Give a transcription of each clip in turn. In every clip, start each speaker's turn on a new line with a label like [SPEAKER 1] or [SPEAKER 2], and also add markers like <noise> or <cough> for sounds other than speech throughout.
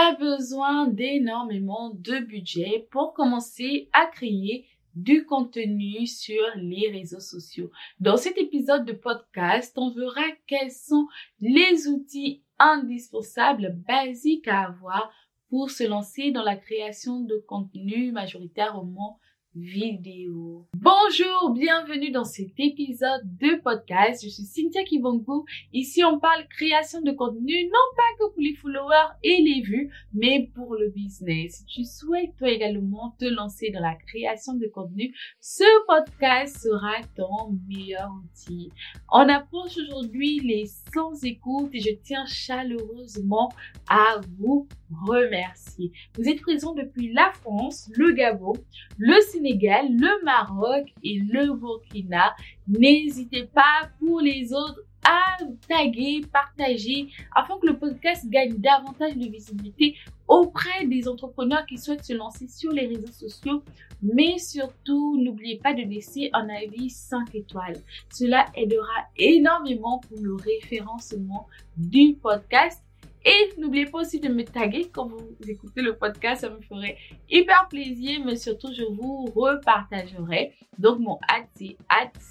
[SPEAKER 1] Pas besoin d'énormément de budget pour commencer à créer du contenu sur les réseaux sociaux. Dans cet épisode de podcast, on verra quels sont les outils indispensables, basiques à avoir pour se lancer dans la création de contenu majoritairement vidéo. Bonjour, bienvenue dans cet épisode de podcast. Je suis Cynthia Kibongo. Ici, on parle création de contenu, non pas que pour les followers et les vues, mais pour le business. Si tu souhaites toi également te lancer dans la création de contenu, ce podcast sera ton meilleur outil. On approche aujourd'hui les 100 écoutes et je tiens chaleureusement à vous remercier. Vous êtes présents depuis la France, le Gabon, le Sénégal, le Maroc et le Burkina. N'hésitez pas pour les autres à taguer, partager afin que le podcast gagne davantage de visibilité auprès des entrepreneurs qui souhaitent se lancer sur les réseaux sociaux. Mais surtout, n'oubliez pas de laisser un avis 5 étoiles. Cela aidera énormément pour le référencement du podcast et n'oubliez pas aussi de me taguer quand vous écoutez le podcast, ça me ferait hyper plaisir, mais surtout je vous repartagerai. Donc mon ad c'est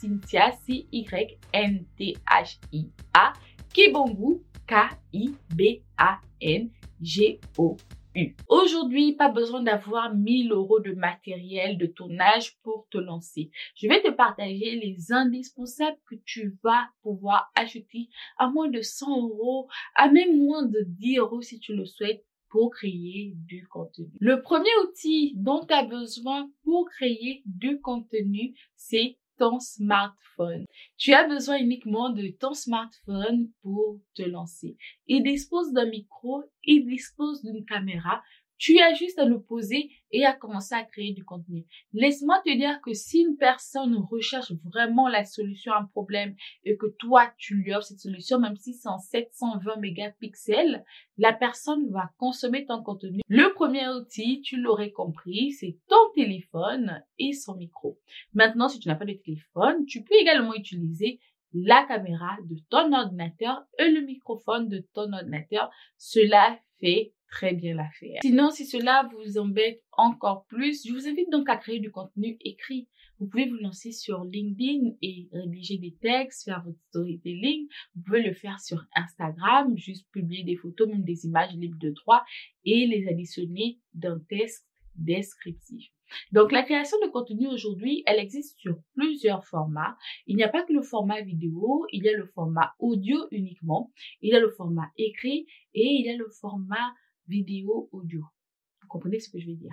[SPEAKER 1] Cynthia, C-Y-N-T-H-I-A, Kibongu, Aujourd'hui, pas besoin d'avoir 1000 euros de matériel de tournage pour te lancer. Je vais te partager les indispensables que tu vas pouvoir acheter à moins de 100 euros, à même moins de 10 euros si tu le souhaites pour créer du contenu. Le premier outil dont tu as besoin pour créer du contenu, c'est ton smartphone. Tu as besoin uniquement de ton smartphone pour te lancer. Il dispose d'un micro, il dispose d'une caméra, tu as juste à le poser et à commencer à créer du contenu. Laisse-moi te dire que si une personne recherche vraiment la solution à un problème et que toi, tu lui offres cette solution, même si c'est en 720 mégapixels, la personne va consommer ton contenu. Le premier outil, tu l'aurais compris, c'est ton téléphone et son micro. Maintenant, si tu n'as pas de téléphone, tu peux également utiliser la caméra de ton ordinateur et le microphone de ton ordinateur. Cela fait très bien l'affaire. Sinon, si cela vous embête encore plus, je vous invite donc à créer du contenu écrit. Vous pouvez vous lancer sur LinkedIn et rédiger des textes, faire votre storytelling. Vous pouvez le faire sur Instagram, juste publier des photos, même des images libres de droit et les additionner d'un texte descriptif. Donc, la création de contenu aujourd'hui, elle existe sur plusieurs formats. Il n'y a pas que le format vidéo, il y a le format audio uniquement, il y a le format écrit et il y a le format vidéo, audio. Vous comprenez ce que je veux dire?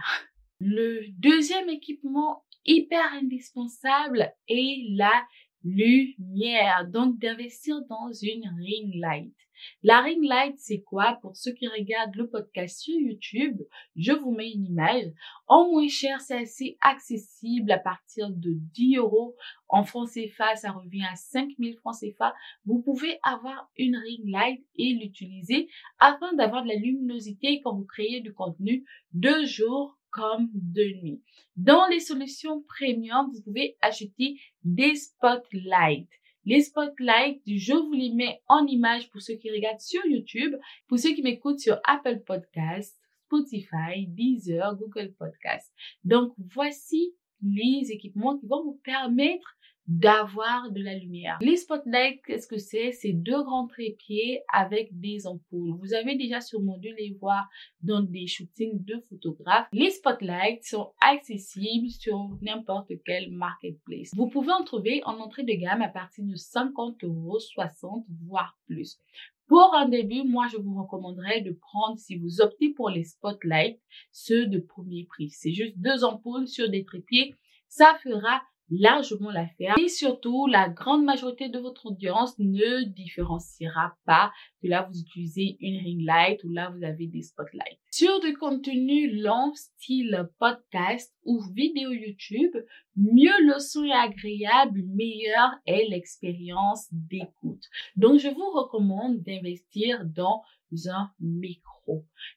[SPEAKER 1] Le deuxième équipement hyper indispensable est la lumière. Donc, d'investir dans une ring light. La ring light, c'est quoi? Pour ceux qui regardent le podcast sur YouTube, je vous mets une image. En moins cher, c'est assez accessible à partir de 10 euros. En francs CFA, ça revient à 5000 francs CFA. Vous pouvez avoir une ring light et l'utiliser afin d'avoir de la luminosité quand vous créez du contenu de jour comme de nuit. Dans les solutions premium, vous pouvez acheter des spotlights. Les spotlights, je vous les mets en image pour ceux qui regardent sur YouTube, pour ceux qui m'écoutent sur Apple Podcasts, Spotify, Deezer, Google Podcasts. Donc, voici les équipements qui vont vous permettre d'avoir de la lumière. Les spotlights, qu'est-ce que c'est? C'est deux grands trépieds avec des ampoules. Vous avez déjà sûrement dû les voir dans des shootings de photographes. Les spotlights sont accessibles sur n'importe quel marketplace. Vous pouvez en trouver en entrée de gamme à partir de 50 euros, 60 voire plus. Pour un début, moi, je vous recommanderais de prendre, si vous optez pour les spotlights, ceux de premier prix. C'est juste deux ampoules sur des trépieds. Ça fera largement l'affaire. Et surtout, la grande majorité de votre audience ne différenciera pas que là, vous utilisez une ring light ou là, vous avez des spotlights. Sur du contenu long, style podcast ou vidéo YouTube, mieux le son est agréable, meilleure est l'expérience d'écoute. Donc, je vous recommande d'investir dans un micro.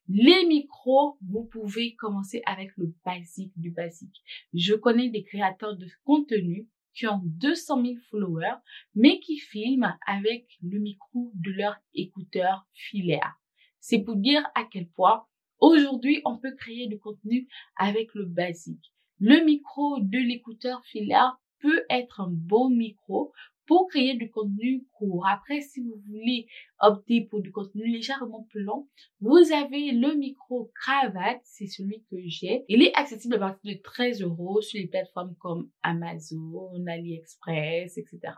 [SPEAKER 1] Les micros, vous pouvez commencer avec le basique du basique. Je connais des créateurs de contenu qui ont 200 000 followers, mais qui filment avec le micro de leur écouteur filaire. C'est pour dire à quel point Aujourd'hui, on peut créer du contenu avec le basique. Le micro de l'écouteur filaire peut être un bon micro pour créer du contenu court. Après, si vous voulez opter pour du contenu légèrement plus long, vous avez le micro cravate, c'est celui que j'ai. Il est accessible à partir de 13 euros sur les plateformes comme Amazon, AliExpress, etc.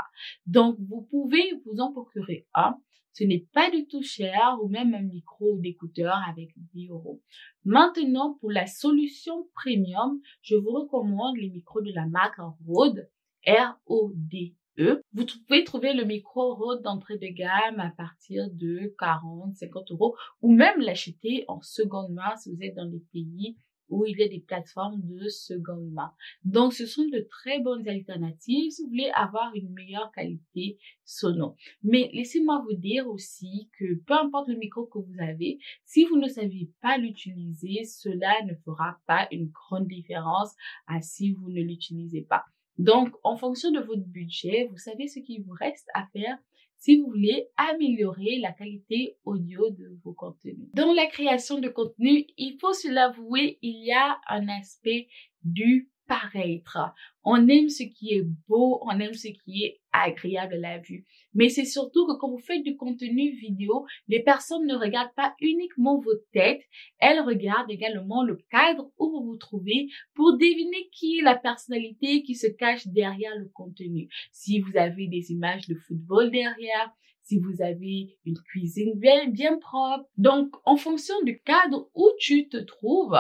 [SPEAKER 1] Donc, vous pouvez vous en procurer un. Ce n'est pas du tout cher ou même un micro d'écouteur avec 10 euros. Maintenant, pour la solution premium, je vous recommande les micros de la marque Rode, R-O-D E. Vous pouvez trouver le micro Rode d'entrée de gamme à partir de 40, 50 euros ou même l'acheter en seconde main si vous êtes dans des pays où il y a des plateformes de seconde main. Donc, ce sont de très bonnes alternatives si vous voulez avoir une meilleure qualité sonore. Mais laissez-moi vous dire aussi que peu importe le micro que vous avez, si vous ne savez pas l'utiliser, cela ne fera pas une grande différence à si vous ne l'utilisez pas. Donc, en fonction de votre budget, vous savez ce qu'il vous reste à faire si vous voulez améliorer la qualité audio de vos contenus. Dans la création de contenu, il faut se l'avouer, il y a un aspect du paraître. On aime ce qui est beau, on aime ce qui est agréable à la vue. Mais c'est surtout que quand vous faites du contenu vidéo, les personnes ne regardent pas uniquement votre tête, elles regardent également le cadre où vous vous trouvez pour deviner qui est la personnalité qui se cache derrière le contenu. Si vous avez des images de football derrière, si vous avez une cuisine bien, bien propre. Donc, en fonction du cadre où tu te trouves,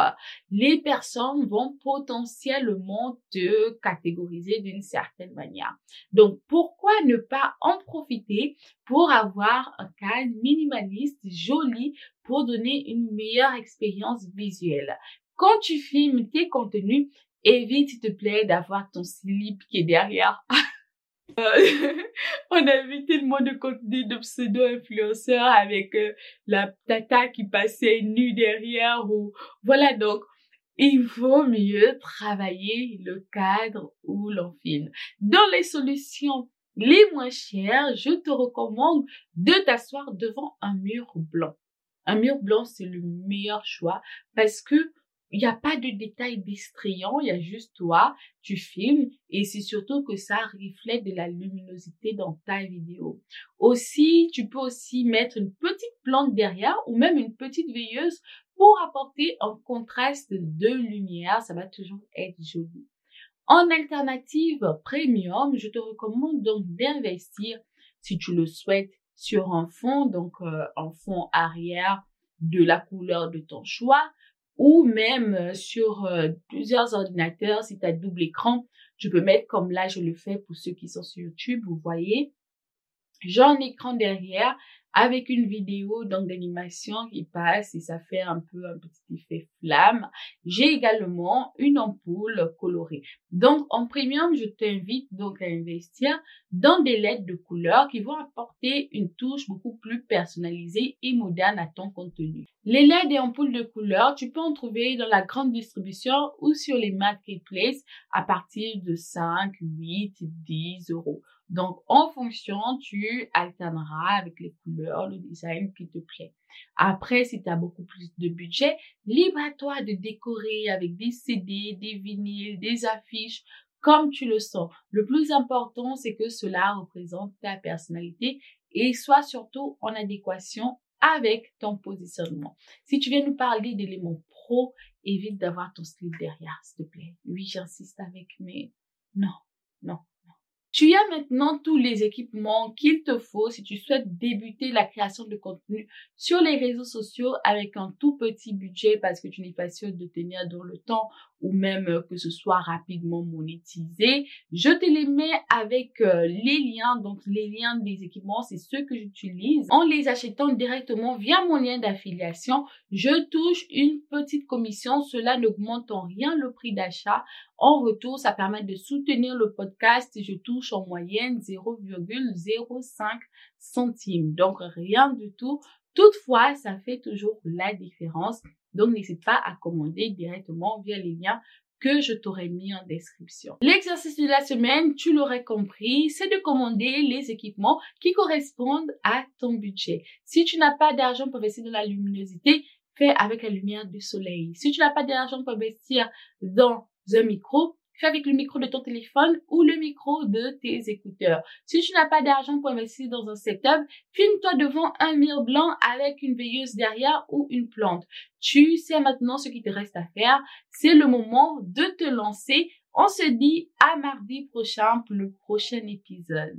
[SPEAKER 1] les personnes vont potentiellement te catégoriser d'une certaine manière. Donc, pourquoi ne pas en profiter pour avoir un cadre minimaliste, joli, pour donner une meilleure expérience visuelle? Quand tu filmes tes contenus, évite, s'il te plaît, d'avoir ton slip qui est derrière. <laughs> On a vu tellement de contenu de pseudo-influenceurs avec euh, la tata qui passait nue derrière ou voilà donc il vaut mieux travailler le cadre ou l'enfile. Dans les solutions les moins chères, je te recommande de t'asseoir devant un mur blanc. Un mur blanc, c'est le meilleur choix parce que il n'y a pas de détails distrayants, il y a juste toi, tu filmes et c'est surtout que ça reflète de la luminosité dans ta vidéo. Aussi, tu peux aussi mettre une petite plante derrière ou même une petite veilleuse pour apporter un contraste de lumière, ça va toujours être joli. En alternative premium, je te recommande donc d'investir, si tu le souhaites, sur un fond, donc euh, un fond arrière de la couleur de ton choix, ou même euh, sur euh, plusieurs ordinateurs, si tu as double écran, tu peux mettre comme là je le fais pour ceux qui sont sur YouTube, vous voyez. J'ai un écran derrière avec une vidéo donc d'animation qui passe et ça fait un peu un petit effet flamme. J'ai également une ampoule colorée. Donc en premium, je t'invite donc à investir dans des LED de couleur qui vont apporter une touche beaucoup plus personnalisée et moderne à ton contenu. Les LED et ampoules de couleur, tu peux en trouver dans la grande distribution ou sur les marketplaces à partir de 5, 8, 10 euros. Donc, en fonction, tu alterneras avec les couleurs, le design qui te plaît. Après, si tu as beaucoup plus de budget, libre à toi de décorer avec des CD, des vinyles, des affiches, comme tu le sens. Le plus important, c'est que cela représente ta personnalité et soit surtout en adéquation avec ton positionnement. Si tu viens nous parler d'éléments pro, évite d'avoir ton slip derrière, s'il te plaît. Oui, j'insiste avec, mais non, non. Tu as maintenant tous les équipements qu'il te faut si tu souhaites débuter la création de contenu sur les réseaux sociaux avec un tout petit budget parce que tu n'es pas sûr de tenir dans le temps ou même euh, que ce soit rapidement monétisé. Je te les mets avec euh, les liens. Donc, les liens des équipements, c'est ceux que j'utilise. En les achetant directement via mon lien d'affiliation, je touche une petite commission. Cela n'augmente en rien le prix d'achat. En retour, ça permet de soutenir le podcast. Je touche en moyenne 0,05 centimes. Donc, rien du tout. Toutefois, ça fait toujours la différence. Donc, n'hésite pas à commander directement via les liens que je t'aurais mis en description. L'exercice de la semaine, tu l'aurais compris, c'est de commander les équipements qui correspondent à ton budget. Si tu n'as pas d'argent pour investir dans la luminosité, fais avec la lumière du soleil. Si tu n'as pas d'argent pour investir dans un micro, fais avec le micro de ton téléphone ou le micro de tes écouteurs. Si tu n'as pas d'argent pour investir dans un setup, filme-toi devant un mur blanc avec une veilleuse derrière ou une plante. Tu sais maintenant ce qui te reste à faire. C'est le moment de te lancer. On se dit à mardi prochain pour le prochain épisode.